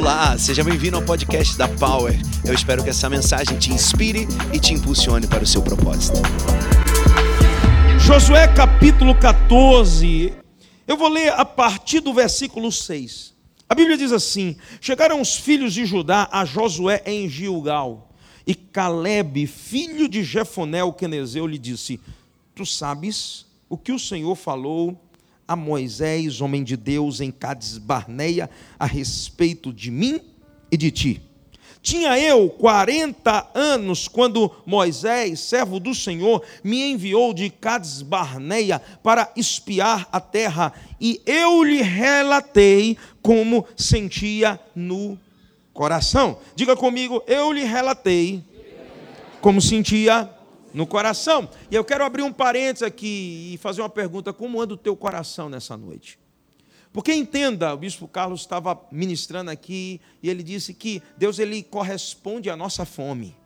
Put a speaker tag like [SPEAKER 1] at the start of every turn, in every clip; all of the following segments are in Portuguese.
[SPEAKER 1] Olá, seja bem-vindo ao podcast da Power. Eu espero que essa mensagem te inspire e te impulsione para o seu propósito.
[SPEAKER 2] Josué capítulo 14. Eu vou ler a partir do versículo 6. A Bíblia diz assim: Chegaram os filhos de Judá a Josué em Gilgal, e Caleb, filho de Jefoné, o quenezeu, lhe disse: Tu sabes o que o Senhor falou a Moisés, homem de Deus, em Cades Barneia, a respeito de mim e de ti. Tinha eu 40 anos quando Moisés, servo do Senhor, me enviou de Cades Barneia para espiar a terra, e eu lhe relatei como sentia no coração. Diga comigo, eu lhe relatei como sentia no coração. E eu quero abrir um parênteses aqui e fazer uma pergunta: como anda o teu coração nessa noite? Porque entenda, o bispo Carlos estava ministrando aqui e ele disse que Deus ele corresponde à nossa fome.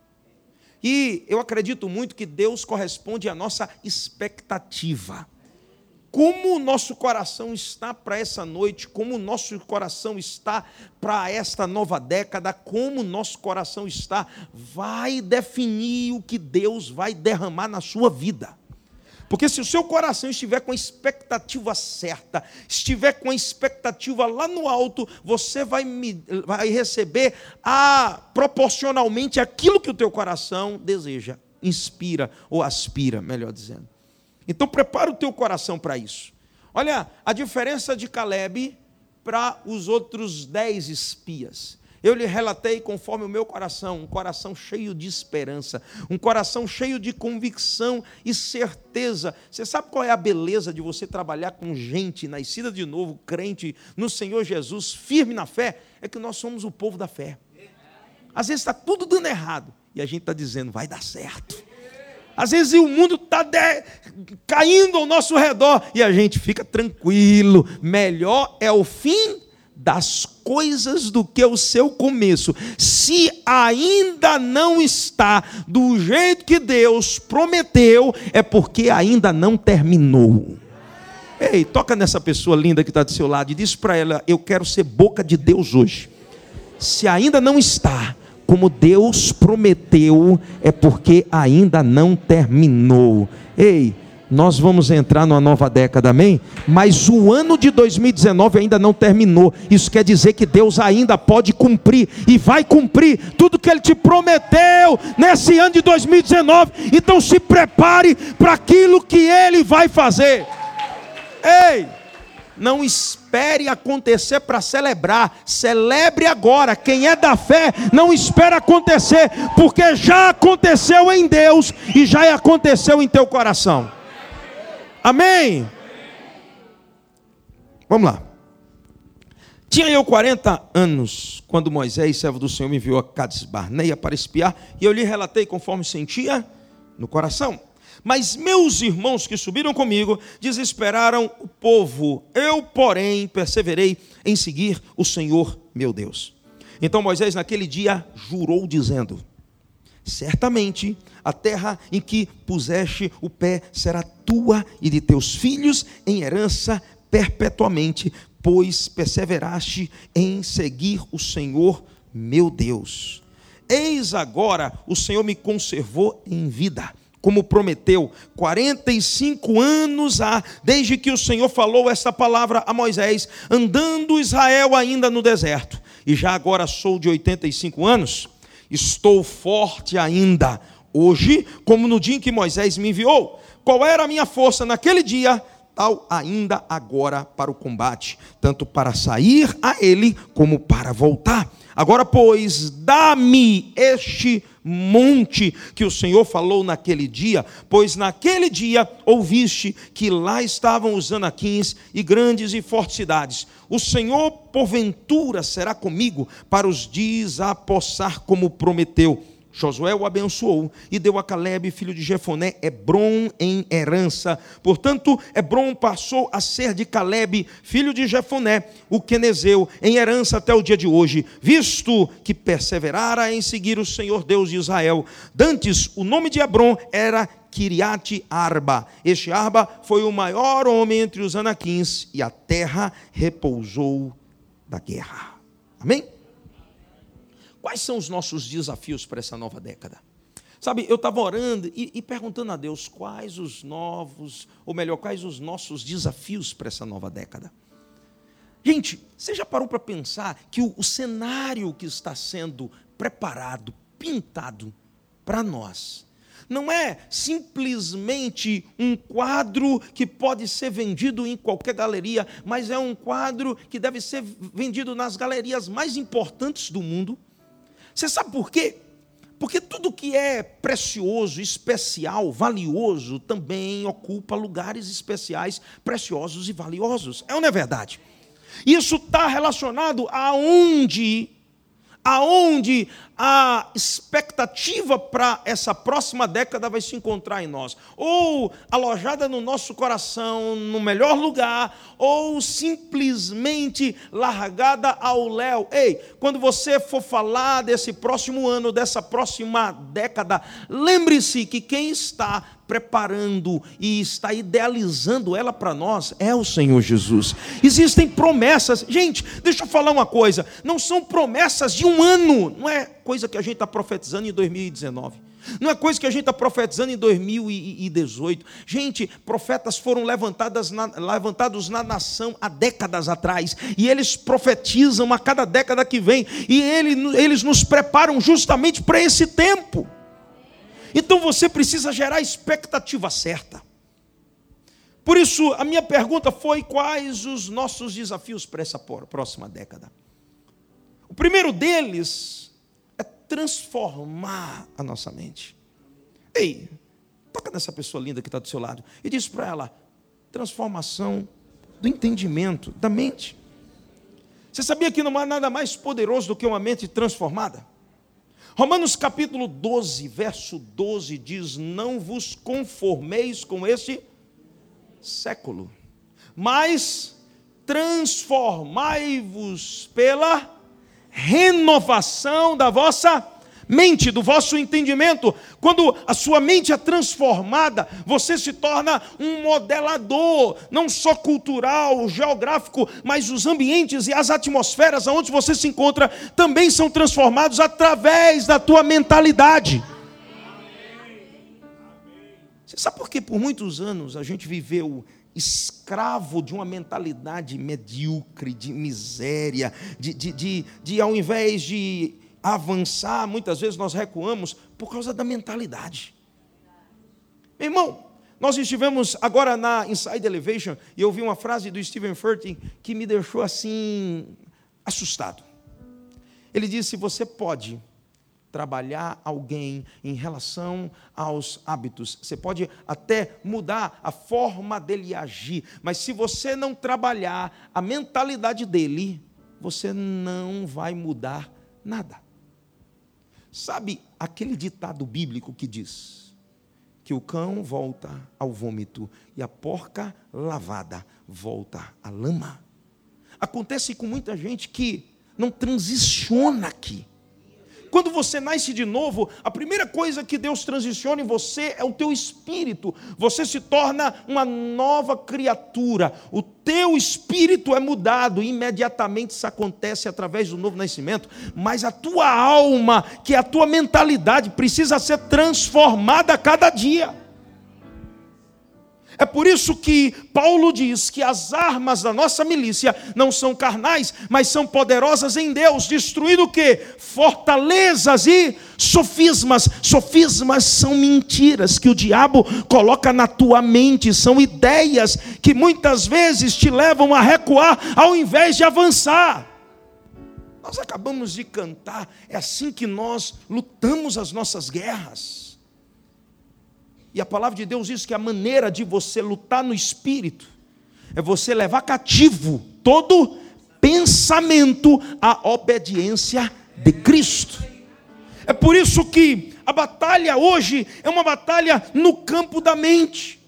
[SPEAKER 2] E eu acredito muito que Deus corresponde à nossa expectativa como o nosso coração está para essa noite, como o nosso coração está para esta nova década, como o nosso coração está, vai definir o que Deus vai derramar na sua vida. Porque se o seu coração estiver com a expectativa certa, estiver com a expectativa lá no alto, você vai, vai receber a, proporcionalmente aquilo que o teu coração deseja, inspira ou aspira, melhor dizendo. Então prepara o teu coração para isso. Olha a diferença de Caleb para os outros dez espias. Eu lhe relatei conforme o meu coração, um coração cheio de esperança, um coração cheio de convicção e certeza. Você sabe qual é a beleza de você trabalhar com gente nascida de novo, crente no Senhor Jesus, firme na fé? É que nós somos o povo da fé. Às vezes está tudo dando errado e a gente está dizendo, vai dar certo. Às vezes o mundo está caindo ao nosso redor e a gente fica tranquilo. Melhor é o fim das coisas do que o seu começo. Se ainda não está do jeito que Deus prometeu, é porque ainda não terminou. Ei, toca nessa pessoa linda que está do seu lado e diz para ela: Eu quero ser boca de Deus hoje. Se ainda não está, como Deus prometeu, é porque ainda não terminou. Ei, nós vamos entrar numa nova década, amém? Mas o ano de 2019 ainda não terminou. Isso quer dizer que Deus ainda pode cumprir e vai cumprir tudo que Ele te prometeu nesse ano de 2019. Então se prepare para aquilo que Ele vai fazer. Ei! Não espere acontecer para celebrar, celebre agora. Quem é da fé, não espera acontecer, porque já aconteceu em Deus e já aconteceu em teu coração. Amém? Vamos lá. Tinha eu 40 anos quando Moisés, servo do Senhor, me enviou a Cades Barneia para espiar, e eu lhe relatei conforme sentia no coração. Mas meus irmãos que subiram comigo desesperaram o povo. Eu, porém, perseverei em seguir o Senhor meu Deus. Então Moisés, naquele dia, jurou, dizendo: Certamente a terra em que puseste o pé será tua e de teus filhos em herança perpetuamente, pois perseveraste em seguir o Senhor meu Deus. Eis agora o Senhor me conservou em vida como prometeu, 45 anos há, desde que o Senhor falou essa palavra a Moisés, andando Israel ainda no deserto. E já agora sou de 85 anos, estou forte ainda, hoje, como no dia em que Moisés me enviou. Qual era a minha força naquele dia? Tal ainda agora para o combate, tanto para sair a ele como para voltar. Agora, pois, dá-me este monte que o Senhor falou naquele dia, pois naquele dia ouviste que lá estavam os anaquins e grandes e fortes cidades. O Senhor, porventura, será comigo para os desapossar como prometeu Josué o abençoou e deu a Caleb, filho de Jefoné, Hebron em herança. Portanto, Hebron passou a ser de Caleb, filho de Jefoné, o quenezeu, em herança até o dia de hoje, visto que perseverara em seguir o Senhor Deus de Israel. Dantes, o nome de Hebron era Kiriate Arba. Este Arba foi o maior homem entre os anaquins e a terra repousou da guerra. Amém? Quais são os nossos desafios para essa nova década? Sabe, eu estava orando e, e, perguntando a Deus quais os novos, ou melhor, quais os nossos desafios para essa nova década. Gente, você já parou para pensar que o, o cenário que está sendo preparado, pintado para nós, não é simplesmente um quadro que pode ser vendido em qualquer galeria, mas é um quadro que deve ser vendido nas galerias mais importantes do mundo. Você sabe por quê? Porque tudo que é precioso, especial, valioso, também ocupa lugares especiais, preciosos e valiosos. É ou não é verdade? Isso está relacionado aonde aonde a expectativa para essa próxima década vai se encontrar em nós, ou alojada no nosso coração, no melhor lugar, ou simplesmente largada ao léu. Ei, quando você for falar desse próximo ano, dessa próxima década, lembre-se que quem está preparando e está idealizando ela para nós é o Senhor Jesus. Existem promessas, gente, deixa eu falar uma coisa: não são promessas de um ano, não é coisa que a gente está profetizando em 2019. Não é coisa que a gente está profetizando em 2018. Gente, profetas foram levantados na, levantados na nação há décadas atrás. E eles profetizam a cada década que vem. E ele, eles nos preparam justamente para esse tempo. Então você precisa gerar a expectativa certa. Por isso, a minha pergunta foi: quais os nossos desafios para essa próxima década? O primeiro deles é transformar a nossa mente. Ei, toca nessa pessoa linda que está do seu lado e diz para ela: transformação do entendimento, da mente. Você sabia que não há nada mais poderoso do que uma mente transformada? Romanos capítulo 12, verso 12 diz: Não vos conformeis com este século, mas transformai-vos pela renovação da vossa mente, do vosso entendimento. Quando a sua mente é transformada, você se torna um modelador, não só cultural, geográfico, mas os ambientes e as atmosferas onde você se encontra também são transformados através da tua mentalidade. Você sabe por que por muitos anos a gente viveu escravo de uma mentalidade medíocre, de miséria, de, de, de, de ao invés de avançar, muitas vezes nós recuamos por causa da mentalidade. Meu irmão, nós estivemos agora na Inside Elevation e eu ouvi uma frase do Stephen Furtick que me deixou assim assustado. Ele disse: Você pode trabalhar alguém em relação aos hábitos, você pode até mudar a forma dele agir, mas se você não trabalhar a mentalidade dele, você não vai mudar nada. Sabe aquele ditado bíblico que diz que o cão volta ao vômito e a porca lavada volta à lama? Acontece com muita gente que não transiciona aqui. Quando você nasce de novo, a primeira coisa que Deus transiciona em você é o teu espírito. Você se torna uma nova criatura. O teu espírito é mudado, imediatamente isso acontece através do novo nascimento, mas a tua alma, que é a tua mentalidade, precisa ser transformada a cada dia. É por isso que Paulo diz que as armas da nossa milícia não são carnais, mas são poderosas em Deus, destruindo o que? Fortalezas e sofismas. Sofismas são mentiras que o diabo coloca na tua mente, são ideias que muitas vezes te levam a recuar ao invés de avançar. Nós acabamos de cantar, é assim que nós lutamos as nossas guerras. E a palavra de Deus diz que a maneira de você lutar no espírito é você levar cativo todo pensamento à obediência de Cristo. É por isso que a batalha hoje é uma batalha no campo da mente.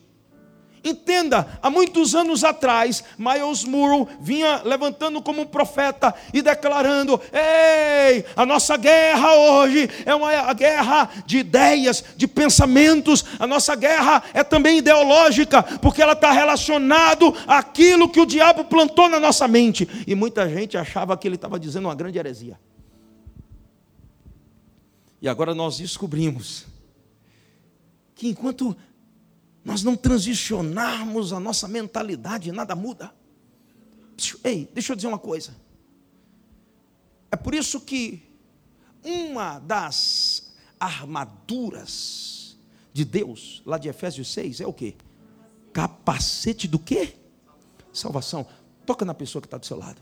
[SPEAKER 2] Entenda, há muitos anos atrás, Miles Murrow vinha levantando como um profeta e declarando: Ei, a nossa guerra hoje é uma guerra de ideias, de pensamentos, a nossa guerra é também ideológica, porque ela está relacionada àquilo que o diabo plantou na nossa mente. E muita gente achava que ele estava dizendo uma grande heresia. E agora nós descobrimos que enquanto nós não transicionarmos a nossa mentalidade, nada muda. Ei, deixa eu dizer uma coisa. É por isso que uma das armaduras de Deus, lá de Efésios 6, é o que? Capacete do quê? Salvação. Toca na pessoa que está do seu lado.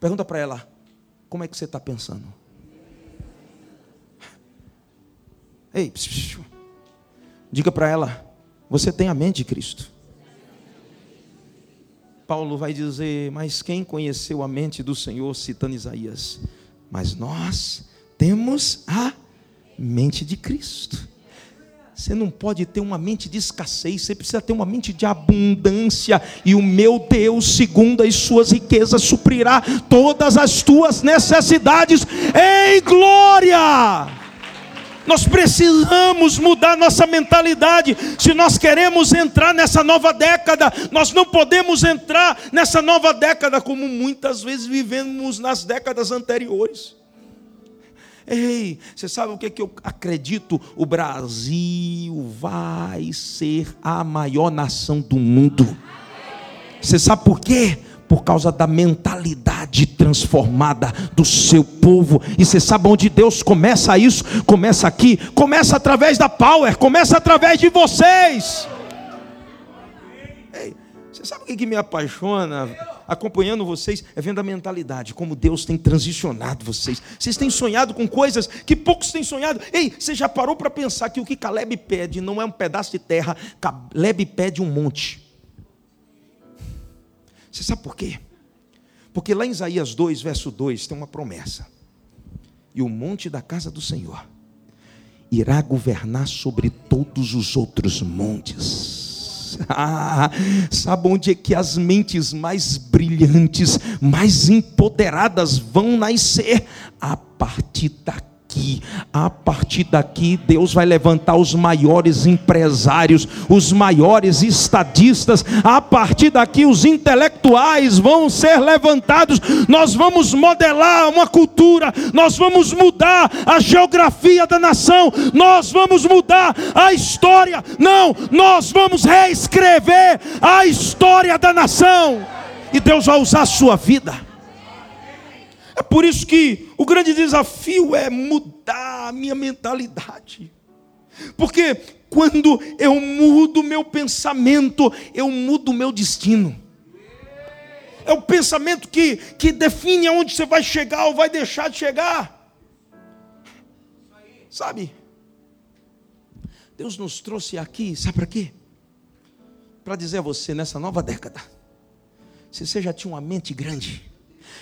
[SPEAKER 2] Pergunta para ela, como é que você está pensando? Ei, diga para ela, você tem a mente de Cristo. Paulo vai dizer, mas quem conheceu a mente do Senhor, citando Isaías? Mas nós temos a mente de Cristo. Você não pode ter uma mente de escassez, você precisa ter uma mente de abundância, e o meu Deus, segundo as suas riquezas, suprirá todas as tuas necessidades em glória. Nós precisamos mudar nossa mentalidade. Se nós queremos entrar nessa nova década, nós não podemos entrar nessa nova década como muitas vezes vivemos nas décadas anteriores. Ei, você sabe o que, é que eu acredito? O Brasil vai ser a maior nação do mundo. Você sabe por quê? por causa da mentalidade transformada do seu povo. E você sabe onde Deus começa isso? Começa aqui, começa através da Power, começa através de vocês. Ei, você sabe o que me apaixona acompanhando vocês? É vendo a mentalidade, como Deus tem transicionado vocês. Vocês têm sonhado com coisas que poucos têm sonhado. Ei, você já parou para pensar que o que Caleb pede não é um pedaço de terra, Caleb pede um monte. Você sabe por quê? Porque lá em Isaías 2, verso 2, tem uma promessa. E o monte da casa do Senhor irá governar sobre todos os outros montes. Ah, sabe onde é que as mentes mais brilhantes, mais empoderadas vão nascer? A partir daqui A partir daqui, Deus vai levantar os maiores empresários, os maiores estadistas. A partir daqui, os intelectuais vão ser levantados. Nós vamos modelar uma cultura, nós vamos mudar a geografia da nação, nós vamos mudar a história. Não, nós vamos reescrever a história da nação. E Deus vai usar a sua vida. É por isso que o grande desafio é mudar a minha mentalidade. Porque quando eu mudo meu pensamento, eu mudo meu destino. É o pensamento que, que define aonde você vai chegar ou vai deixar de chegar. Sabe? Deus nos trouxe aqui, sabe para quê? Para dizer a você, nessa nova década, se você já tinha uma mente grande,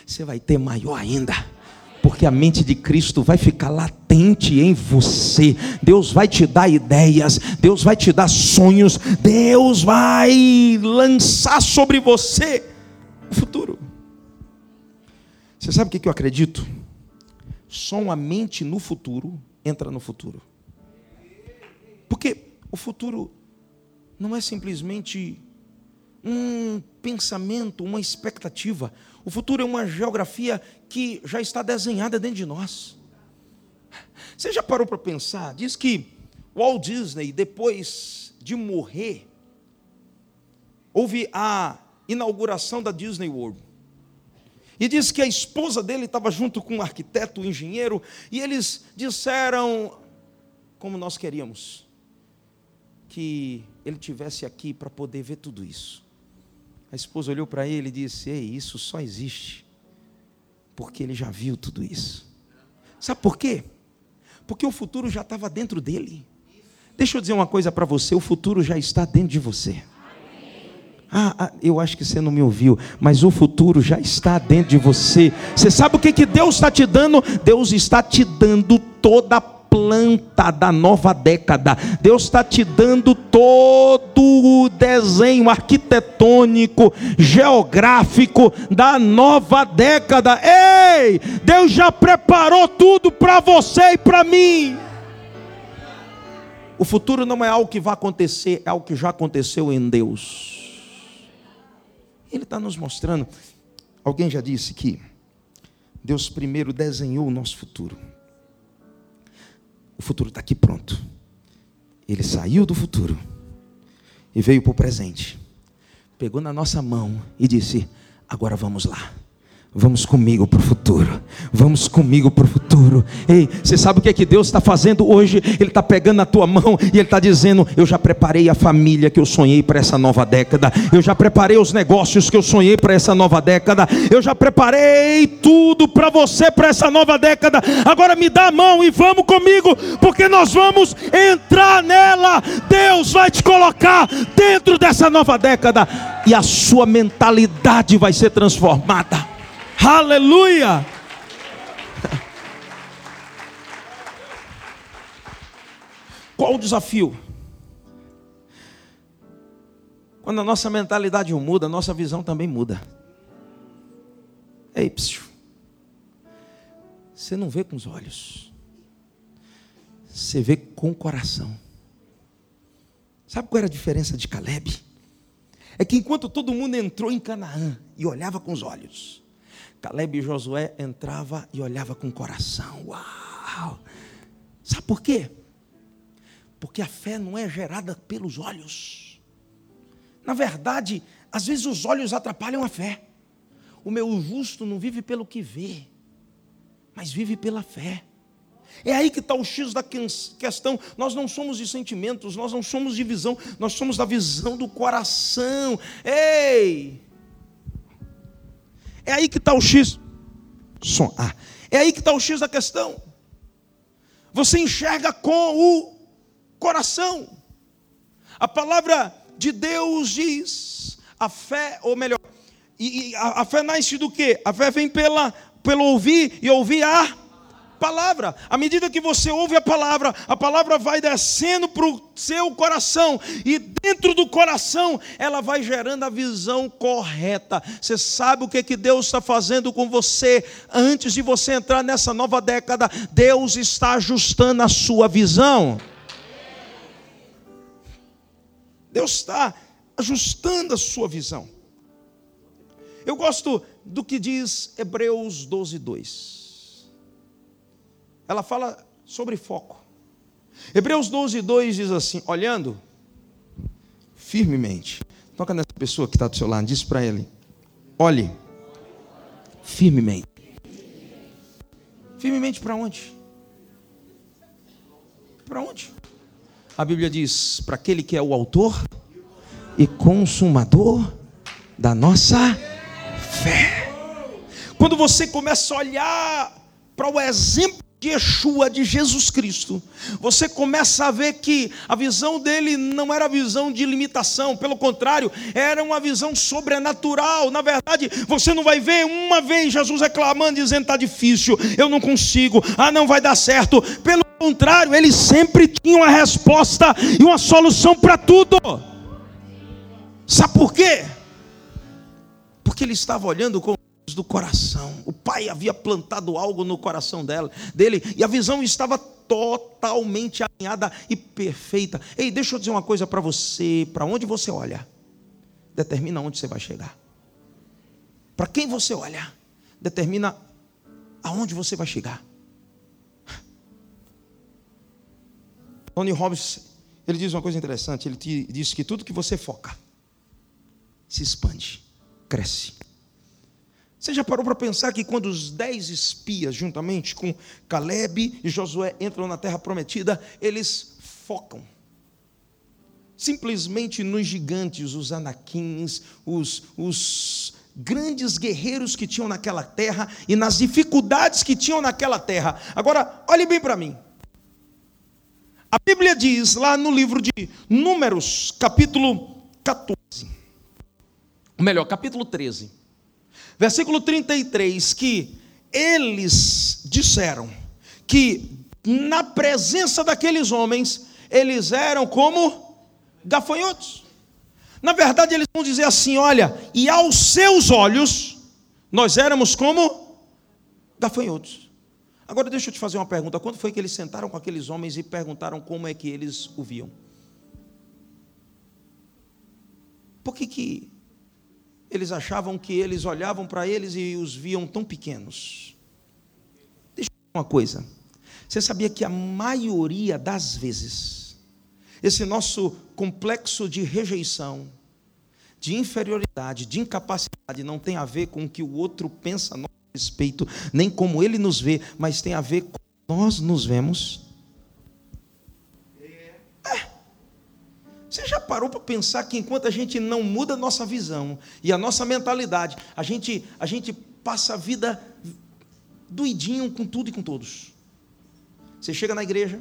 [SPEAKER 2] você vai ter maior ainda. Porque a mente de Cristo vai ficar latente em você. Deus vai te dar ideias, Deus vai te dar sonhos, Deus vai lançar sobre você o futuro. Você sabe o que eu acredito? Só uma mente no futuro entra no futuro. Porque o futuro não é simplesmente um pensamento, uma expectativa. O futuro é uma geografia que já está desenhada dentro de nós. Você já parou para pensar? Diz que Walt Disney, depois de morrer, houve a inauguração da Disney World. E diz que a esposa dele estava junto com um arquiteto, um engenheiro, e eles disseram, como nós queríamos, que ele tivesse aqui para poder ver tudo isso. A esposa olhou para ele e disse: Ei, isso só existe porque ele já viu tudo isso. Sabe por quê? Porque o futuro já estava dentro dele. Deixa eu dizer uma coisa para você: o futuro já está dentro de você. Ah, ah, eu acho que você não me ouviu, mas o futuro já está dentro de você. Você sabe o que, que Deus está te dando? Deus está te dando toda a planta da nova década. Deus está te dando todo o desenho arquitetônico, geográfico da nova década. Ei, Deus já preparou tudo para você e para mim. O futuro não é algo que vai acontecer, é algo que já aconteceu em Deus. Ele está nos mostrando. Alguém já disse que Deus primeiro desenhou o nosso futuro. o futuro está aqui pronto. Ele saiu do futuro e veio para o presente. Pegou na nossa mão e disse: Agora vamos lá. Vamos comigo para o futuro. Vamos comigo para o futuro. Ei, você sabe o que é que Deus está fazendo hoje? Ele está pegando na tua mão e Ele está dizendo: Eu já preparei a família que eu sonhei para essa nova década. Eu já preparei os negócios que eu sonhei para essa nova década. Eu já preparei tudo para você para essa nova década. Agora me dá a mão e vamos comigo, porque nós vamos entrar nela. Deus vai te colocar dentro dessa nova década e a sua mentalidade vai ser transformada. Aleluia! Qual o desafio? Quando a nossa mentalidade muda, a nossa visão também muda. Ei, psiu. Você não vê com os olhos. Você vê com o coração. Sabe qual era a diferença de Caleb? É que enquanto todo mundo entrou em Canaã e olhava com os olhos, Caleb e Josué entrava e olhava com o coração. Uau! Sabe por quê? Porque a fé não é gerada pelos olhos. Na verdade, às vezes os olhos atrapalham a fé. O meu justo não vive pelo que vê, mas vive pela fé. É aí que está o X da questão. Nós não somos de sentimentos, nós não somos de visão, nós somos da visão do coração. Ei! É aí que está o X. Som. Ah, é aí que está o X da questão. Você enxerga com o coração. A palavra de Deus diz: a fé, ou melhor, e, e a, a, fé nasce do que? A fé vem pela, pelo ouvir e ouvir a palavra. À medida que você ouve a palavra, a palavra vai descendo para o seu coração, e dentro do coração ela vai gerando a visão correta. Você sabe o que, que Deus está fazendo com você antes de você entrar nessa nova década? Deus está ajustando a sua visão. Deus está ajustando a sua visão. Eu gosto do que diz Hebreus 12, 2 ela fala sobre foco. Hebreus 12, 2 diz assim: olhando firmemente. Toca nessa pessoa que está do seu lado, diz para ele: olhe firmemente. Firmemente para onde? Para onde? A Bíblia diz: para aquele que é o autor e consumador da nossa fé. Quando você começa a olhar para o exemplo de Yeshua, de Jesus Cristo, você começa a ver que a visão dele não era visão de limitação, pelo contrário, era uma visão sobrenatural. Na verdade, você não vai ver uma vez Jesus reclamando, dizendo: está difícil, eu não consigo, ah, não vai dar certo. Pelo contrário, ele sempre tinha uma resposta e uma solução para tudo. Sabe por quê? Porque ele estava olhando com do coração. O pai havia plantado algo no coração dela, dele e a visão estava totalmente alinhada e perfeita. Ei, deixa eu dizer uma coisa para você: para onde você olha, determina onde você vai chegar. Para quem você olha, determina aonde você vai chegar. Tony Robbins, ele diz uma coisa interessante. Ele diz que tudo que você foca se expande, cresce. Você já parou para pensar que quando os dez espias, juntamente com Caleb e Josué, entram na terra prometida, eles focam simplesmente nos gigantes, os anaquins, os, os grandes guerreiros que tinham naquela terra e nas dificuldades que tinham naquela terra. Agora, olhe bem para mim. A Bíblia diz lá no livro de Números, capítulo 14, ou melhor, capítulo 13 Versículo 33, que eles disseram que na presença daqueles homens, eles eram como gafanhotos. Na verdade, eles vão dizer assim: olha, e aos seus olhos, nós éramos como gafanhotos. Agora deixa eu te fazer uma pergunta: quando foi que eles sentaram com aqueles homens e perguntaram como é que eles o viam? Por que, que eles achavam que eles olhavam para eles e os viam tão pequenos. Deixa eu dizer uma coisa. Você sabia que a maioria das vezes, esse nosso complexo de rejeição, de inferioridade, de incapacidade, não tem a ver com o que o outro pensa a nosso respeito, nem como ele nos vê, mas tem a ver com nós nos vemos. Você já parou para pensar que enquanto a gente não muda a nossa visão e a nossa mentalidade, a gente, a gente passa a vida doidinho com tudo e com todos. Você chega na igreja,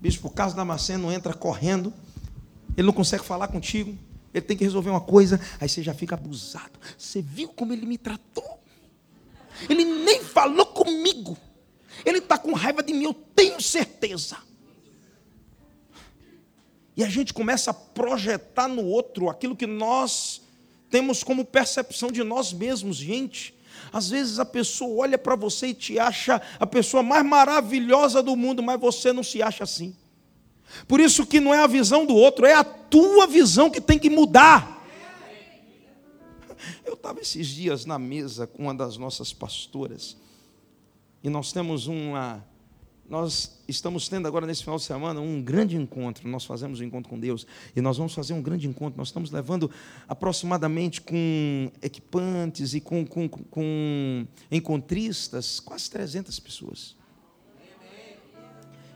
[SPEAKER 2] bispo Carlos Damasceno entra correndo, ele não consegue falar contigo, ele tem que resolver uma coisa, aí você já fica abusado. Você viu como ele me tratou? Ele nem falou comigo. Ele está com raiva de mim, eu tenho certeza. E a gente começa a projetar no outro aquilo que nós temos como percepção de nós mesmos, gente. Às vezes a pessoa olha para você e te acha a pessoa mais maravilhosa do mundo, mas você não se acha assim. Por isso que não é a visão do outro, é a tua visão que tem que mudar. Eu estava esses dias na mesa com uma das nossas pastoras, e nós temos uma nós estamos tendo agora nesse final de semana um grande encontro. Nós fazemos um encontro com Deus e nós vamos fazer um grande encontro. Nós estamos levando aproximadamente com equipantes e com, com, com encontristas quase 300 pessoas.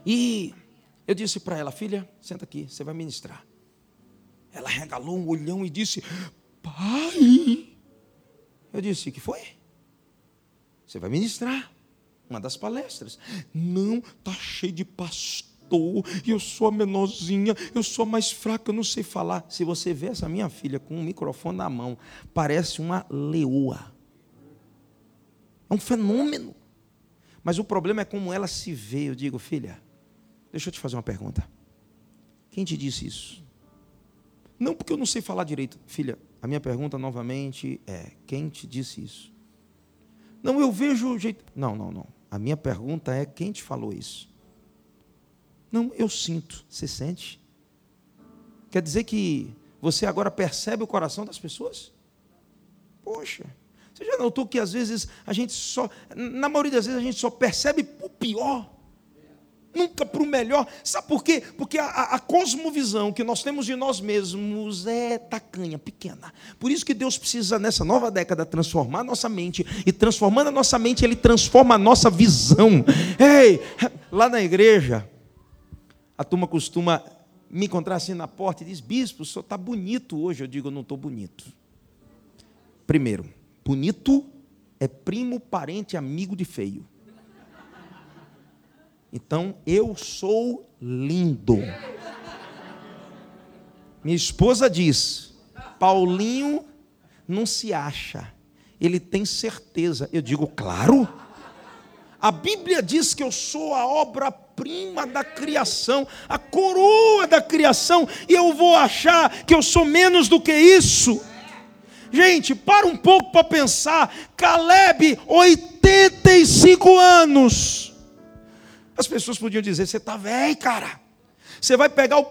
[SPEAKER 2] E eu disse para ela, filha, senta aqui, você vai ministrar. Ela regalou um olhão e disse, pai. Eu disse, que foi? Você vai ministrar uma das palestras. Não, tá cheio de pastor, eu sou a menorzinha, eu sou a mais fraca, eu não sei falar. Se você vê essa minha filha com um microfone na mão, parece uma leoa. É um fenômeno. Mas o problema é como ela se vê. Eu digo, filha, deixa eu te fazer uma pergunta. Quem te disse isso? Não porque eu não sei falar direito. Filha, a minha pergunta novamente é: quem te disse isso? Não, eu vejo o jeito. Não, não, não. A minha pergunta é: quem te falou isso? Não, eu sinto. Você sente? Quer dizer que você agora percebe o coração das pessoas? Poxa, você já notou que às vezes a gente só, na maioria das vezes a gente só percebe o pior nunca para o melhor. Sabe por quê? Porque a, a, cosmovisão que nós temos de nós mesmos é tacanha, pequena. Por isso que Deus precisa, nessa nova década, transformar nossa mente. E transformando a nossa mente, Ele transforma a nossa visão. Ei, lá na igreja, a turma costuma me encontrar assim na porta e diz: Bispo, o senhor está bonito hoje. Eu digo: Eu não estou bonito. Primeiro, bonito é primo, parente, amigo de feio. Então, eu sou lindo. Minha esposa diz: Paulinho não se acha, ele tem certeza. Eu digo, claro. A Bíblia diz que eu sou a obra-prima da criação, a coroa da criação, e eu vou achar que eu sou menos do que isso. Gente, para um pouco para pensar. Caleb, 85 anos as pessoas podiam dizer: você está velho, cara. Você vai pegar o,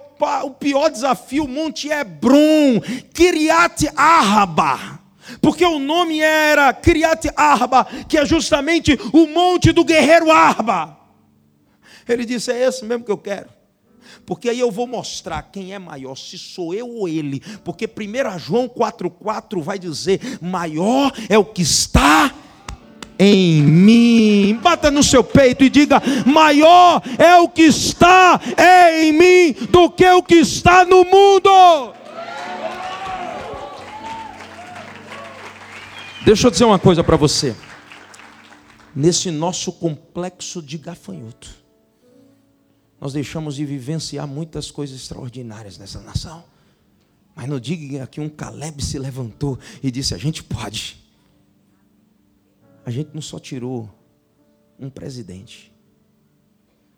[SPEAKER 2] o pior desafio, Monte Hebron, Kiriat Arba. Porque o nome era Kiriat Arba, que é justamente o monte do guerreiro Arba. Ele disse: É esse mesmo que eu quero. Porque aí eu vou mostrar quem é maior, se sou eu ou ele. Porque 1 João 4,4 vai dizer: maior é o que está em mim. Bata no seu peito e diga: maior é o que está em mim do que o que está no mundo. Deixa eu dizer uma coisa para você. Nesse nosso complexo de gafanhoto, nós deixamos de vivenciar muitas coisas extraordinárias nessa nação. Mas no dia que um Caleb se levantou e disse: A gente pode a gente não só tirou um presidente,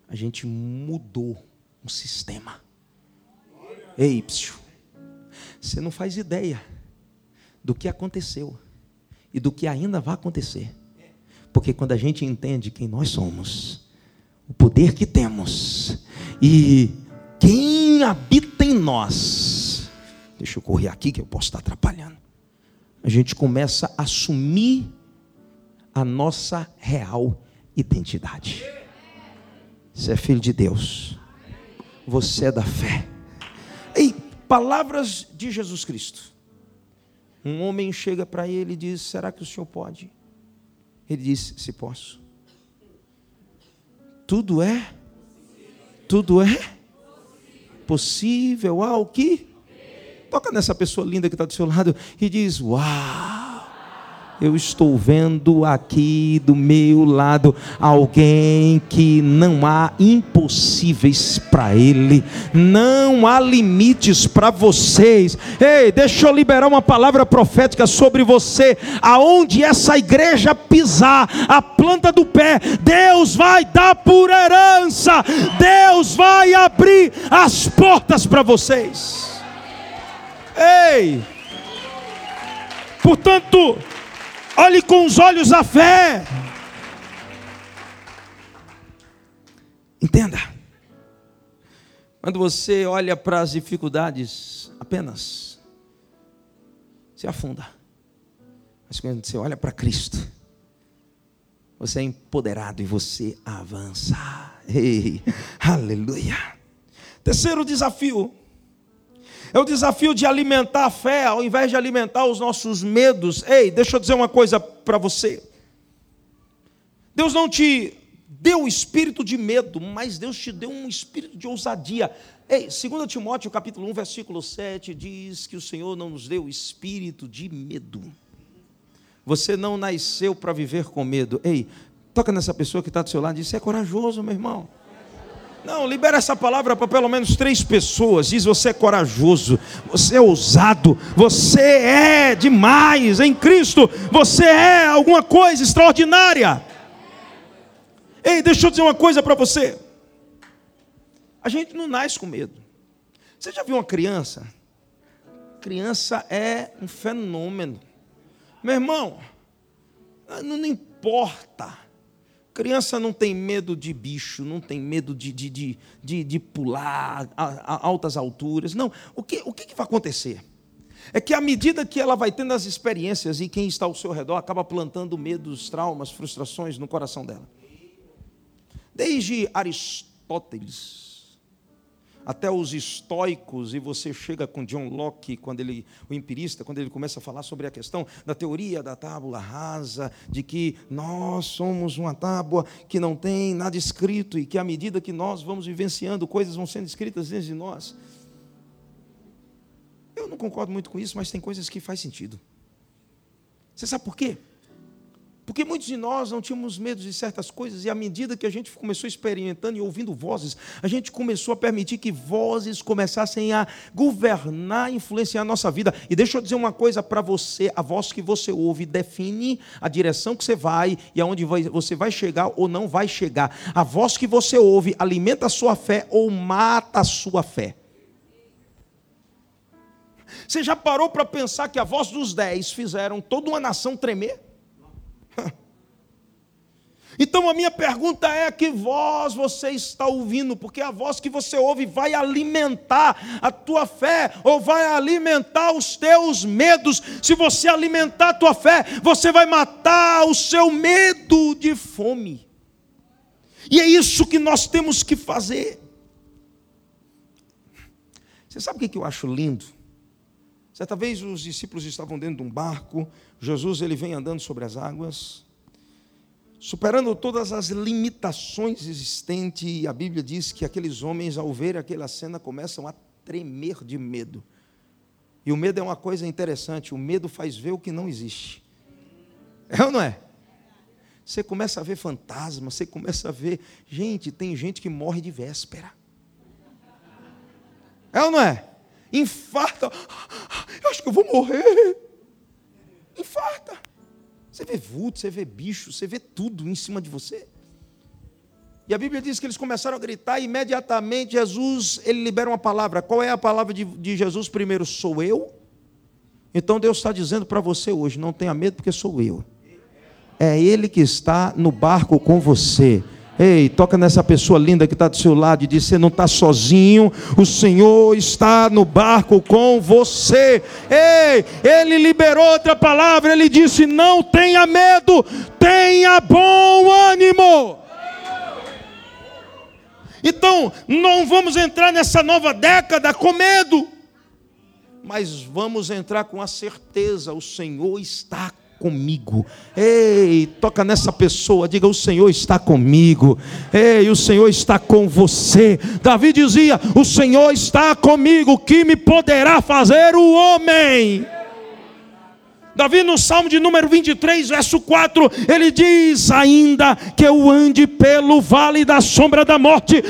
[SPEAKER 2] a gente mudou um sistema. Ei, psiu, você não faz ideia do que aconteceu e do que ainda vai acontecer. Porque quando a gente entende quem nós somos, o poder que temos e quem habita em nós, deixa eu correr aqui que eu posso estar atrapalhando. A gente começa a assumir a nossa real identidade. Você é filho de Deus. Você é da fé. E palavras de Jesus Cristo. Um homem chega para ele e diz: Será que o senhor pode? Ele diz: Se posso. Tudo é? Tudo é? Possível ao que? Toca nessa pessoa linda que está do seu lado e diz: Uau! Eu estou vendo aqui do meu lado alguém que não há impossíveis para ele, não há limites para vocês. Ei, deixa eu liberar uma palavra profética sobre você. Aonde essa igreja pisar, a planta do pé, Deus vai dar por herança, Deus vai abrir as portas para vocês. Ei! Portanto, Olhe com os olhos da fé. Entenda. Quando você olha para as dificuldades apenas, se afunda. Mas quando você olha para Cristo, você é empoderado e você avança. Ei, aleluia. Terceiro desafio é o desafio de alimentar a fé, ao invés de alimentar os nossos medos. Ei, deixa eu dizer uma coisa para você. Deus não te deu o espírito de medo, mas Deus te deu um espírito de ousadia. Ei, 2 Timóteo capítulo 1, versículo 7 diz que o Senhor não nos deu espírito de medo. Você não nasceu para viver com medo. Ei, toca nessa pessoa que está do seu lado e diz: Você é corajoso, meu irmão. Não, libera essa palavra para pelo menos três pessoas. Diz: você é corajoso, você é ousado, você é demais em Cristo, você é alguma coisa extraordinária. Ei, deixa eu dizer uma coisa para você. A gente não nasce com medo. Você já viu uma criança? Criança é um fenômeno. Meu irmão, não, importa Criança não tem medo de bicho, não tem medo de, de, de, de, de pular a, a, altas alturas. Não. O que, o que, que vai acontecer? É que à medida que ela vai tendo as experiências e quem está ao seu redor acaba plantando medos, traumas, frustrações no coração dela. Desde Aristóteles, até os estoicos, e você chega com John Locke, quando ele, o empirista, quando ele começa a falar sobre a questão da teoria da tábula rasa, de que nós somos uma tábua que não tem nada escrito e que à medida que nós vamos vivenciando, coisas vão sendo escritas dentro de nós. Eu não concordo muito com isso, mas tem coisas que faz sentido. Você sabe por quê? Porque muitos de nós não tínhamos medo de certas coisas, e à medida que a gente começou experimentando e ouvindo vozes, a gente começou a permitir que vozes começassem a governar, influenciar a nossa vida. E deixa eu dizer uma coisa para você: a voz que você ouve define a direção que você vai e aonde você vai chegar ou não vai chegar. A voz que você ouve alimenta a sua fé ou mata a sua fé. Você já parou para pensar que a voz dos dez fizeram toda uma nação tremer? Então a minha pergunta é: que voz você está ouvindo? Porque a voz que você ouve vai alimentar a tua fé ou vai alimentar os teus medos. Se você alimentar a tua fé, você vai matar o seu medo de fome. E é isso que nós temos que fazer. Você sabe o que eu acho lindo? Certa vez os discípulos estavam dentro de um barco, Jesus ele vem andando sobre as águas, superando todas as limitações existentes, a Bíblia diz que aqueles homens, ao ver aquela cena, começam a tremer de medo. E o medo é uma coisa interessante, o medo faz ver o que não existe. É ou não é? Você começa a ver fantasma, você começa a ver. Gente, tem gente que morre de véspera. É ou não é? Infarta. Eu acho que eu vou morrer. Infarta. Você vê vulto, você vê bicho, você vê tudo em cima de você. E a Bíblia diz que eles começaram a gritar e imediatamente Jesus, ele libera uma palavra. Qual é a palavra de, de Jesus primeiro? Sou eu? Então Deus está dizendo para você hoje, não tenha medo porque sou eu. É Ele que está no barco com você. Ei, toca nessa pessoa linda que está do seu lado e diz: Você não está sozinho, o Senhor está no barco com você. Ei, Ele liberou outra palavra, Ele disse: Não tenha medo, tenha bom ânimo. Então, não vamos entrar nessa nova década com medo, mas vamos entrar com a certeza: o Senhor está comigo. Ei, toca nessa pessoa, diga: O Senhor está comigo. Ei, o Senhor está com você. Davi dizia: O Senhor está comigo, que me poderá fazer o homem? Davi, no Salmo de número 23, verso 4, ele diz: Ainda que eu ande pelo vale da sombra da morte,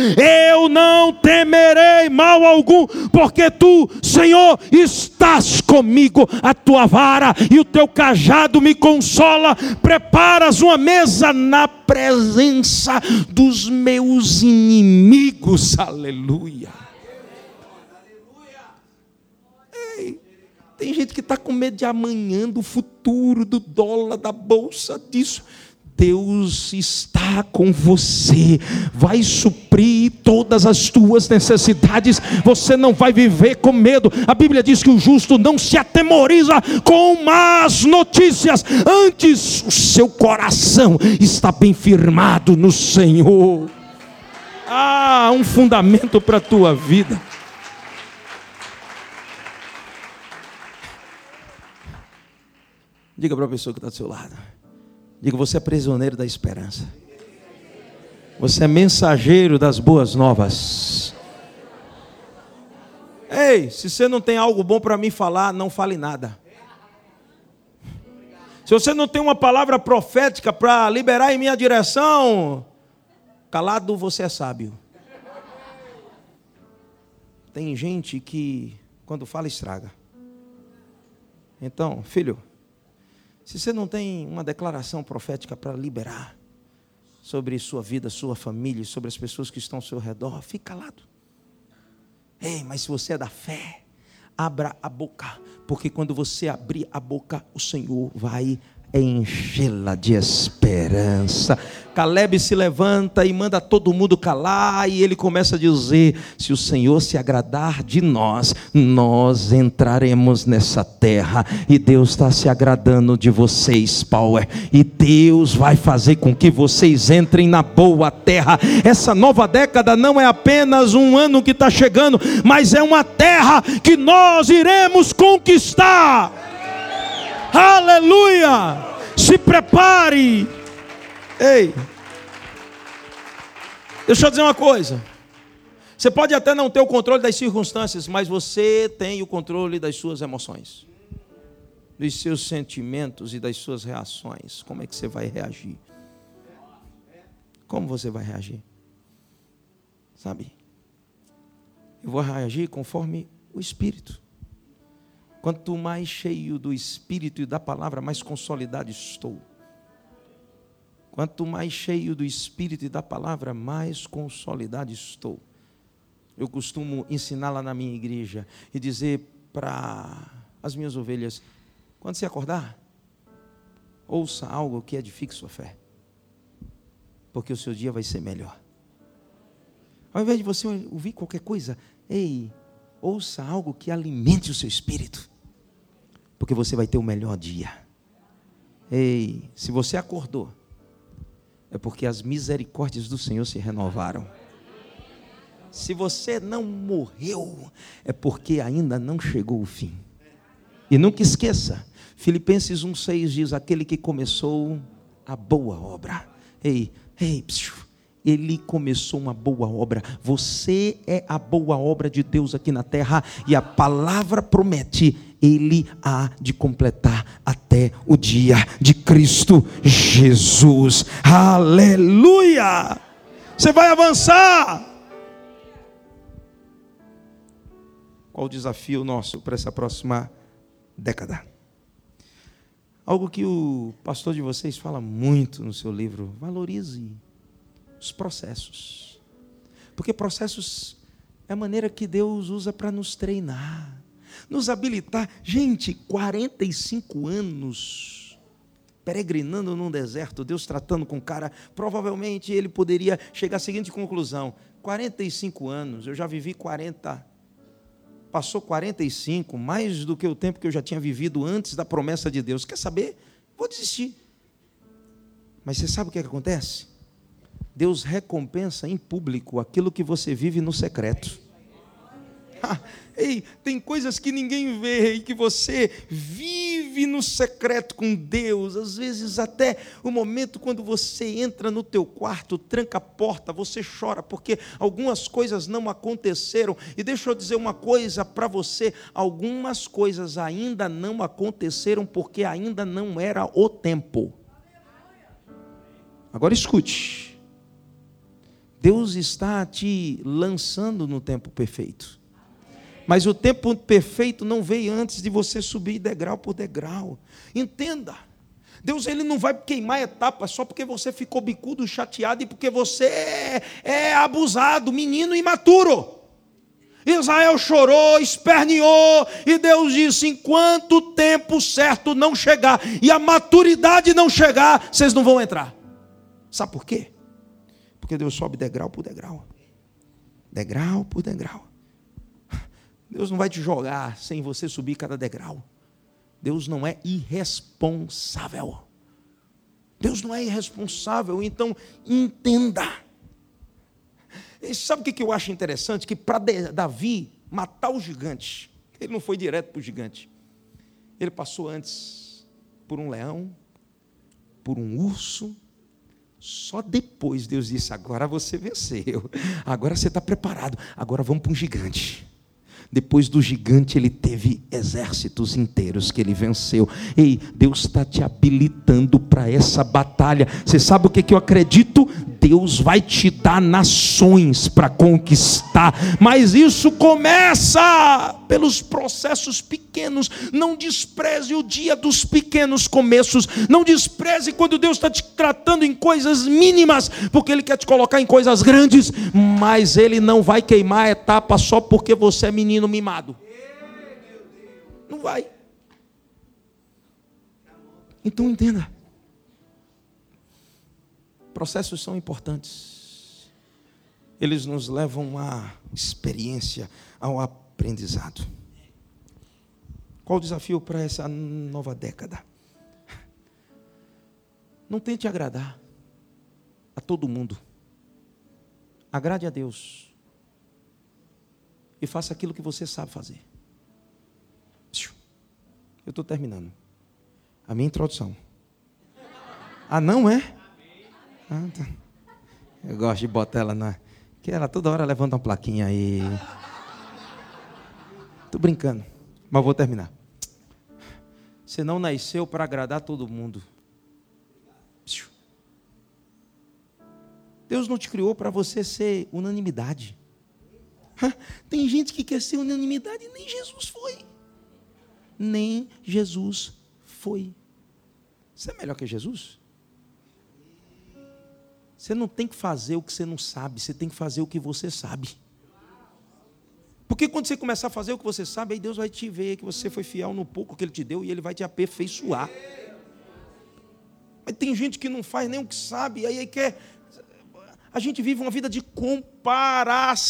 [SPEAKER 2] eu não temerei mal algum, porque tu, Senhor, estás comigo, a tua vara e o teu cajado me consola. Preparas uma mesa na presença dos meus inimigos, aleluia. Tem gente que está com medo de amanhã, do futuro, do dólar, da bolsa, disso. Deus está com você, vai suprir todas as tuas necessidades, você não vai viver com medo. A Bíblia diz que o justo não se atemoriza com más notícias, antes o seu coração está bem firmado no Senhor. Ah, um fundamento para a tua vida. Diga para a pessoa que está do seu lado. Diga, você é prisioneiro da esperança. Você é mensageiro das boas novas. Ei, se você não tem algo bom para me falar, não fale nada. Se você não tem uma palavra profética para liberar em minha direção, calado você é sábio. Tem gente que, quando fala, estraga. Então, filho, se você não tem uma declaração profética para liberar sobre sua vida, sua família, sobre as pessoas que estão ao seu redor, fique calado. Ei, mas se você é da fé, abra a boca, porque quando você abrir a boca, o Senhor vai enchê-la de esperança. Caleb se levanta e manda todo mundo calar, e ele começa a dizer: Se o Senhor se agradar de nós, nós entraremos nessa terra, e Deus está se agradando de vocês, Power, e Deus vai fazer com que vocês entrem na boa terra. Essa nova década não é apenas um ano que está chegando, mas é uma terra que nós iremos conquistar. Aleluia! Se prepare. Ei. Deixa eu dizer uma coisa. Você pode até não ter o controle das circunstâncias, mas você tem o controle das suas emoções, dos seus sentimentos e das suas reações. Como é que você vai reagir? Como você vai reagir? Sabe? Eu vou reagir conforme o Espírito. Quanto mais cheio do Espírito e da palavra, mais consolidado estou. Quanto mais cheio do Espírito e da palavra, mais consolidado estou. Eu costumo ensinar lá na minha igreja e dizer para as minhas ovelhas: quando você acordar, ouça algo que edifique sua fé, porque o seu dia vai ser melhor. Ao invés de você ouvir qualquer coisa, ei, ouça algo que alimente o seu espírito porque você vai ter o melhor dia. Ei, se você acordou, é porque as misericórdias do Senhor se renovaram. Se você não morreu, é porque ainda não chegou o fim. E nunca esqueça, Filipenses 1,6 diz: aquele que começou a boa obra. Ei, ei, psiu, ele começou uma boa obra. Você é a boa obra de Deus aqui na terra. E a palavra promete: Ele há de completar até o dia de Cristo Jesus. Aleluia! Você vai avançar. Qual o desafio nosso para essa próxima década? Algo que o pastor de vocês fala muito no seu livro: valorize os processos. Porque processos é a maneira que Deus usa para nos treinar, nos habilitar. Gente, 45 anos peregrinando num deserto, Deus tratando com o cara, provavelmente ele poderia chegar à seguinte conclusão: 45 anos, eu já vivi 40 passou 45, mais do que o tempo que eu já tinha vivido antes da promessa de Deus. Quer saber? Vou desistir. Mas você sabe o que, é que acontece? Deus recompensa em público aquilo que você vive no secreto. Ei, tem coisas que ninguém vê e que você vive no secreto com Deus. Às vezes até o momento quando você entra no teu quarto, tranca a porta, você chora porque algumas coisas não aconteceram. E deixa eu dizer uma coisa para você, algumas coisas ainda não aconteceram porque ainda não era o tempo. Agora escute. Deus está te lançando no tempo perfeito. Mas o tempo perfeito não veio antes de você subir degrau por degrau. Entenda. Deus ele não vai queimar etapas só porque você ficou bicudo, chateado e porque você é, é abusado, menino imaturo. Israel chorou, esperneou, e Deus disse: enquanto o tempo certo não chegar e a maturidade não chegar, vocês não vão entrar. Sabe por quê? Porque Deus sobe degrau por degrau, degrau por degrau. Deus não vai te jogar sem você subir cada degrau. Deus não é irresponsável. Deus não é irresponsável, então entenda. E sabe o que eu acho interessante? Que para Davi matar o gigante, ele não foi direto para o gigante. Ele passou antes por um leão, por um urso. Só depois Deus disse: agora você venceu, agora você está preparado, agora vamos para um gigante. Depois do gigante, ele teve exércitos inteiros que ele venceu. Ei, Deus está te habilitando para essa batalha. Você sabe o que, que eu acredito? Deus vai te dar nações para conquistar, mas isso começa pelos processos pequenos. Não despreze o dia dos pequenos começos, não despreze quando Deus está te tratando em coisas mínimas, porque Ele quer te colocar em coisas grandes, mas Ele não vai queimar a etapa só porque você é menino mimado. Não vai. Então entenda. Processos são importantes. Eles nos levam à experiência, ao aprendizado. Qual o desafio para essa nova década? Não tente agradar a todo mundo. Agrade a Deus. E faça aquilo que você sabe fazer. Eu estou terminando. A minha introdução. Ah, não é? Eu gosto de botar ela na. Que ela toda hora levanta uma plaquinha aí. Estou brincando, mas vou terminar. Você não nasceu para agradar todo mundo. Deus não te criou para você ser unanimidade. Tem gente que quer ser unanimidade e nem Jesus foi. Nem Jesus foi. Você é melhor que Jesus? Você não tem que fazer o que você não sabe, você tem que fazer o que você sabe. Porque quando você começar a fazer o que você sabe, aí Deus vai te ver que você foi fiel no pouco que Ele te deu e Ele vai te aperfeiçoar. Mas tem gente que não faz nem o que sabe, aí quer. A gente vive uma vida de comparação.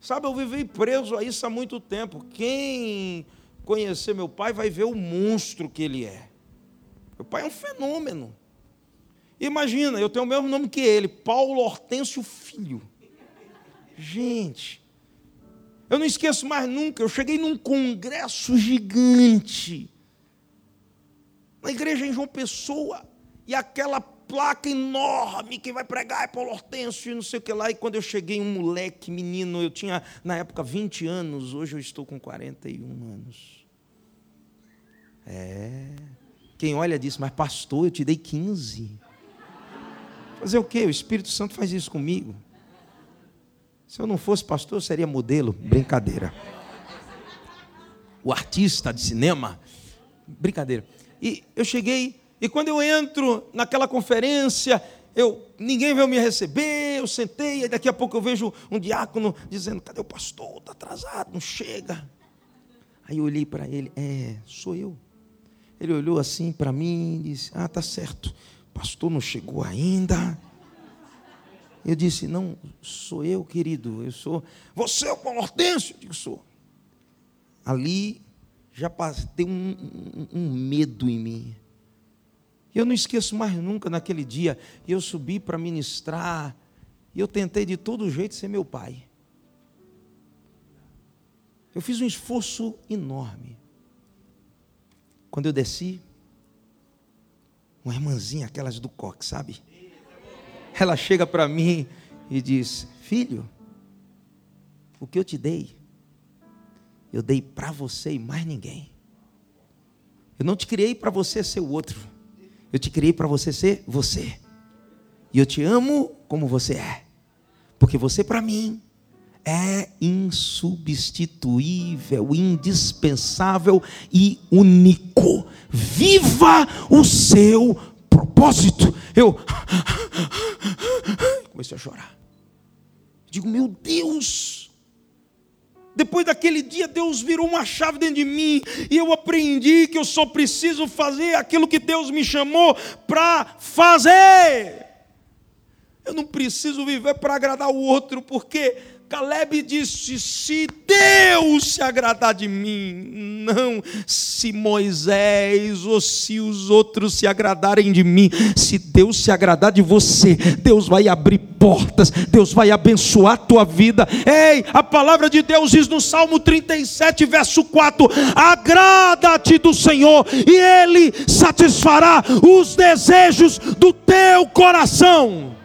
[SPEAKER 2] Sabe, eu vivi preso a isso há muito tempo. Quem conhecer meu pai vai ver o monstro que ele é. Meu pai é um fenômeno. Imagina, eu tenho o mesmo nome que ele, Paulo Hortêncio Filho. Gente, eu não esqueço mais nunca, eu cheguei num congresso gigante, na igreja em João Pessoa, e aquela placa enorme que vai pregar é Paulo Hortêncio e não sei o que lá. E quando eu cheguei, um moleque, menino, eu tinha na época 20 anos, hoje eu estou com 41 anos. É. Quem olha diz, mas pastor, eu te dei 15. Fazer o quê? O Espírito Santo faz isso comigo. Se eu não fosse pastor, eu seria modelo. Brincadeira. O artista de cinema. Brincadeira. E eu cheguei, e quando eu entro naquela conferência, eu, ninguém veio me receber, eu sentei, e daqui a pouco eu vejo um diácono dizendo: Cadê o pastor? Está atrasado, não chega. Aí eu olhei para ele: É, sou eu. Ele olhou assim para mim e disse: Ah, tá certo pastor não chegou ainda. Eu disse, não, sou eu, querido, eu sou. Você é o Paulo Hortêncio? Eu digo, sou. Ali já passei um, um, um medo em mim. Eu não esqueço mais nunca naquele dia, eu subi para ministrar, e eu tentei de todo jeito ser meu pai. Eu fiz um esforço enorme. Quando eu desci, uma irmãzinha, aquelas do coque, sabe? Ela chega para mim e diz: Filho, o que eu te dei, eu dei para você e mais ninguém. Eu não te criei para você ser o outro. Eu te criei para você ser você. E eu te amo como você é. Porque você para mim é insubstituível, indispensável e único. Viva o seu propósito. Eu comecei a chorar. Digo, meu Deus, depois daquele dia, Deus virou uma chave dentro de mim e eu aprendi que eu só preciso fazer aquilo que Deus me chamou para fazer. Eu não preciso viver para agradar o outro, porque Caleb disse: Se Deus se agradar de mim, não se Moisés ou se os outros se agradarem de mim, se Deus se agradar de você, Deus vai abrir portas, Deus vai abençoar a tua vida. Ei, a palavra de Deus diz no Salmo 37, verso 4: Agrada-te do Senhor, e Ele satisfará os desejos do teu coração.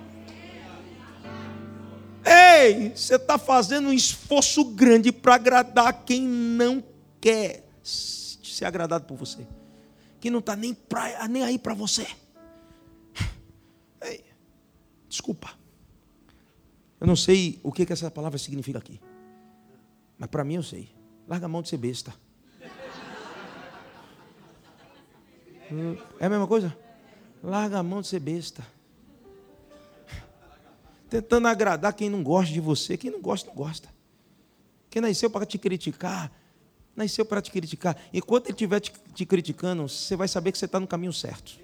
[SPEAKER 2] Ei, você está fazendo um esforço grande para agradar quem não quer ser agradado por você, quem não está nem, nem aí para você. Ei, desculpa, eu não sei o que, que essa palavra significa aqui, mas para mim eu sei. Larga a mão de ser besta. É a mesma coisa? Larga a mão de ser besta tentando agradar quem não gosta de você. Quem não gosta, não gosta. Quem nasceu para te criticar, nasceu para te criticar. Enquanto ele estiver te, te, criticando, você vai saber que você está no caminho certo.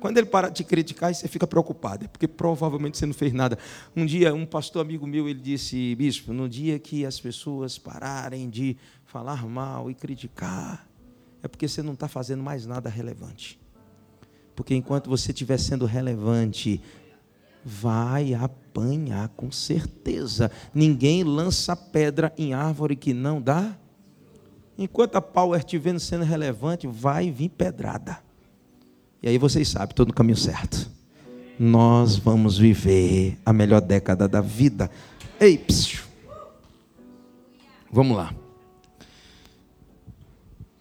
[SPEAKER 2] Quando ele parar de te criticar, você fica preocupado, é porque provavelmente você não fez nada. Um dia, um pastor amigo meu, ele disse, bispo, no dia que as pessoas pararem de falar mal e criticar, é porque você não está fazendo mais nada relevante. Porque enquanto você estiver sendo relevante, vai apanhar com certeza. Ninguém lança pedra em árvore que não dá. Enquanto a Power estiver sendo relevante, vai vir pedrada. E aí vocês sabem, estou no caminho certo. Nós vamos viver a melhor década da vida. Ei, psiu. Vamos lá.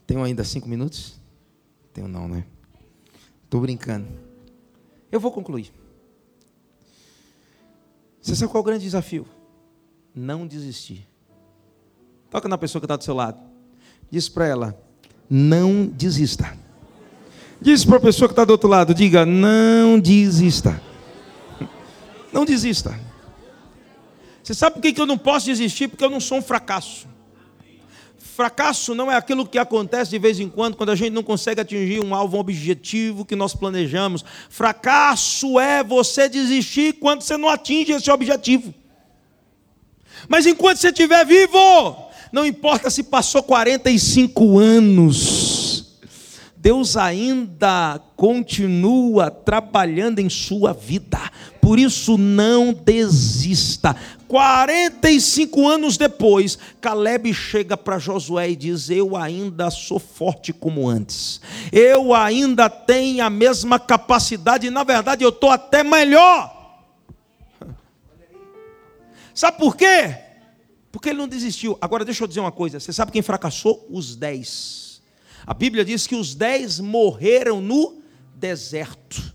[SPEAKER 2] Tenho ainda cinco minutos? Tenho não, né? Estou brincando. Eu vou concluir. Você sabe qual é o grande desafio? Não desistir. Toca na pessoa que está do seu lado. Diz para ela: não desista. Diz para a pessoa que está do outro lado: diga, não desista. Não desista. Você sabe por que eu não posso desistir? Porque eu não sou um fracasso. Fracasso não é aquilo que acontece de vez em quando, quando a gente não consegue atingir um alvo, um objetivo que nós planejamos. Fracasso é você desistir quando você não atinge esse objetivo. Mas enquanto você estiver vivo, não importa se passou 45 anos, Deus ainda continua trabalhando em sua vida. Por isso, não desista. 45 anos depois, Caleb chega para Josué e diz: Eu ainda sou forte como antes, eu ainda tenho a mesma capacidade, na verdade eu estou até melhor. Sabe por quê? Porque ele não desistiu. Agora deixa eu dizer uma coisa: você sabe quem fracassou? Os dez. A Bíblia diz que os dez morreram no deserto.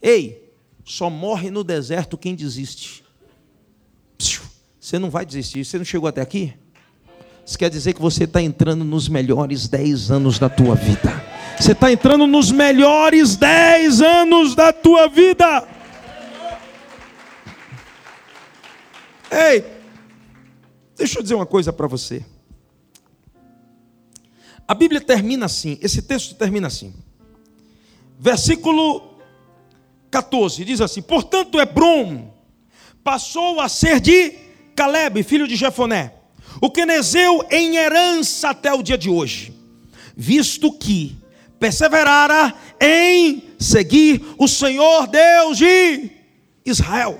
[SPEAKER 2] Ei, só morre no deserto quem desiste. Você não vai desistir. Você não chegou até aqui? Isso quer dizer que você está entrando nos melhores 10 anos da tua vida. Você está entrando nos melhores 10 anos da tua vida. Ei, deixa eu dizer uma coisa para você. A Bíblia termina assim, esse texto termina assim. Versículo 14 diz assim: Portanto, Hebron passou a ser de Caleb, filho de Jefoné, o quenezeu em herança até o dia de hoje, visto que perseverara em seguir o Senhor Deus de Israel.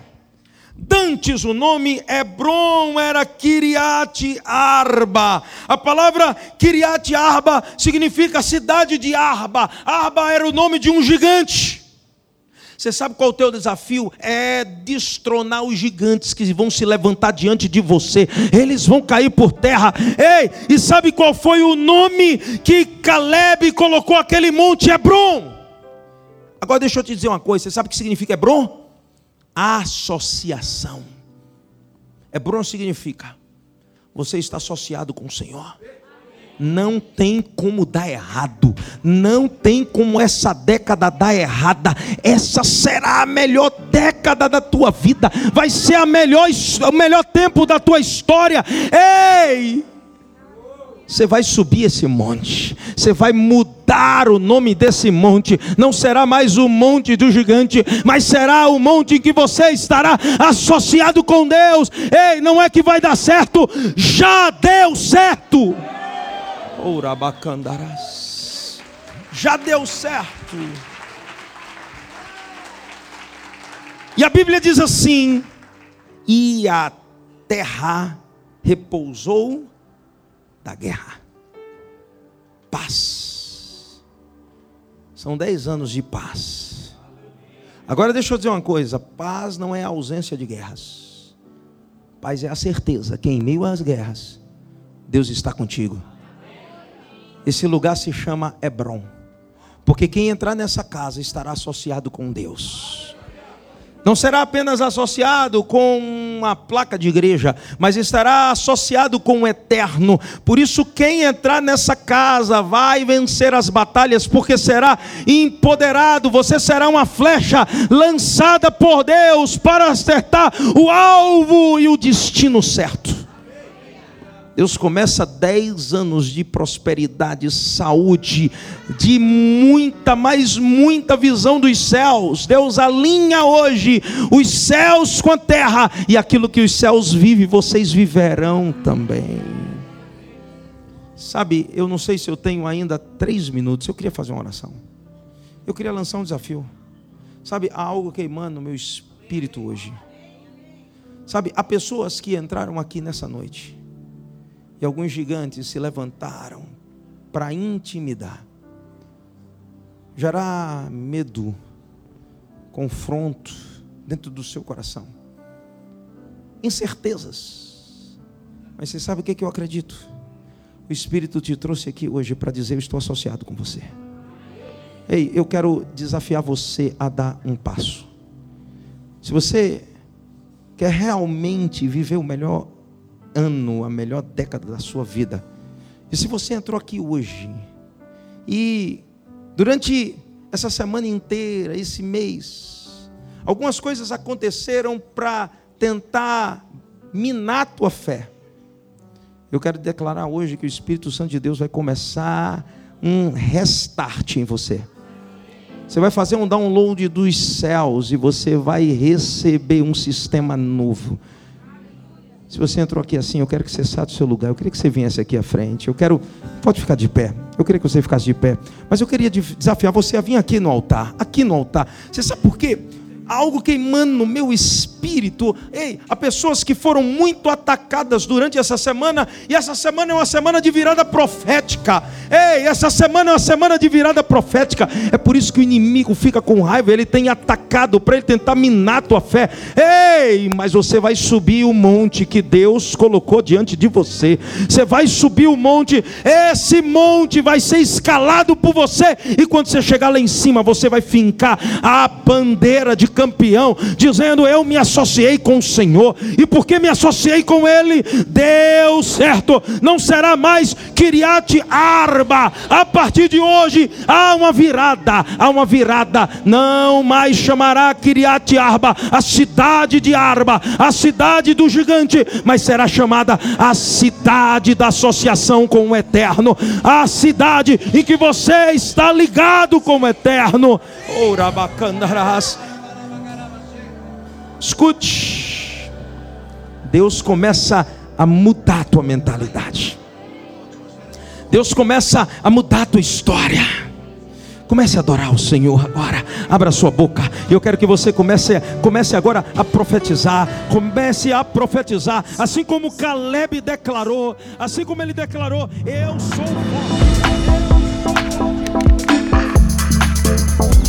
[SPEAKER 2] Dantes o nome Hebron era Kiriat Arba. A palavra Kiriat Arba significa cidade de Arba. Arba era o nome de um gigante. Você sabe qual é o teu desafio? É destronar os gigantes que vão se levantar diante de você. Eles vão cair por terra. Ei, e sabe qual foi o nome que Caleb colocou aquele monte Hebron? Agora deixa eu te dizer uma coisa. Você sabe o que significa Hebron? Associação. Hebron significa você está associado com o Senhor não tem como dar errado, não tem como essa década dar errada. Essa será a melhor década da tua vida, vai ser a melhor, o melhor tempo da tua história. Ei! Você vai subir esse monte, você vai mudar o nome desse monte, não será mais o monte do gigante, mas será o monte em que você estará associado com Deus. Ei, não é que vai dar certo, já deu certo. Ourabacandarás. Já deu certo. E a Bíblia diz assim: E a terra repousou da guerra. Paz. São dez anos de paz. Agora deixa eu dizer uma coisa: paz não é a ausência de guerras. Paz é a certeza que em meio às guerras, Deus está contigo. Esse lugar se chama Hebron. Porque quem entrar nessa casa estará associado com Deus. Não será apenas associado com uma placa de igreja, mas estará associado com o eterno. Por isso, quem entrar nessa casa vai vencer as batalhas, porque será empoderado. Você será uma flecha lançada por Deus para acertar o alvo e o destino certo. Deus começa dez anos de prosperidade, saúde, de muita, mas muita visão dos céus. Deus alinha hoje os céus com a terra, e aquilo que os céus vivem, vocês viverão também. Sabe, eu não sei se eu tenho ainda três minutos, eu queria fazer uma oração. Eu queria lançar um desafio. Sabe, há algo queimando no meu espírito hoje. Sabe, há pessoas que entraram aqui nessa noite e alguns gigantes se levantaram para intimidar, gerar medo, confronto dentro do seu coração, incertezas. Mas você sabe o que, é que eu acredito? O Espírito te trouxe aqui hoje para dizer: Eu estou associado com você. Ei, eu quero desafiar você a dar um passo. Se você quer realmente viver o melhor ano, a melhor década da sua vida. E se você entrou aqui hoje e durante essa semana inteira, esse mês, algumas coisas aconteceram para tentar minar a tua fé. Eu quero declarar hoje que o Espírito Santo de Deus vai começar um restart em você. Você vai fazer um download dos céus e você vai receber um sistema novo. Se você entrou aqui assim, eu quero que você saia do seu lugar. Eu queria que você viesse aqui à frente. Eu quero. Pode ficar de pé. Eu queria que você ficasse de pé. Mas eu queria desafiar você a vir aqui no altar. Aqui no altar. Você sabe por quê? algo queimando no meu espírito. Ei, há pessoas que foram muito atacadas durante essa semana, e essa semana é uma semana de virada profética. Ei, essa semana é uma semana de virada profética. É por isso que o inimigo fica com raiva, ele tem atacado para ele tentar minar a tua fé. Ei, mas você vai subir o monte que Deus colocou diante de você. Você vai subir o monte, esse monte vai ser escalado por você, e quando você chegar lá em cima, você vai fincar a bandeira de campeão, dizendo: Eu me associei com o Senhor, e porque me associei com Ele, deu certo, não será mais Kiriat Arba. A partir de hoje há uma virada, há uma virada, não mais chamará Kiriat Arba a cidade de Arba, a cidade do gigante, mas será chamada a cidade da associação com o eterno, a cidade em que você está ligado com o eterno. Urabacandarás. Escute. Deus começa a mudar a tua mentalidade. Deus começa a mudar a tua história. Comece a adorar o Senhor agora. Abra sua boca. Eu quero que você comece, comece agora a profetizar. Comece a profetizar. Assim como Caleb declarou. Assim como ele declarou: Eu sou o.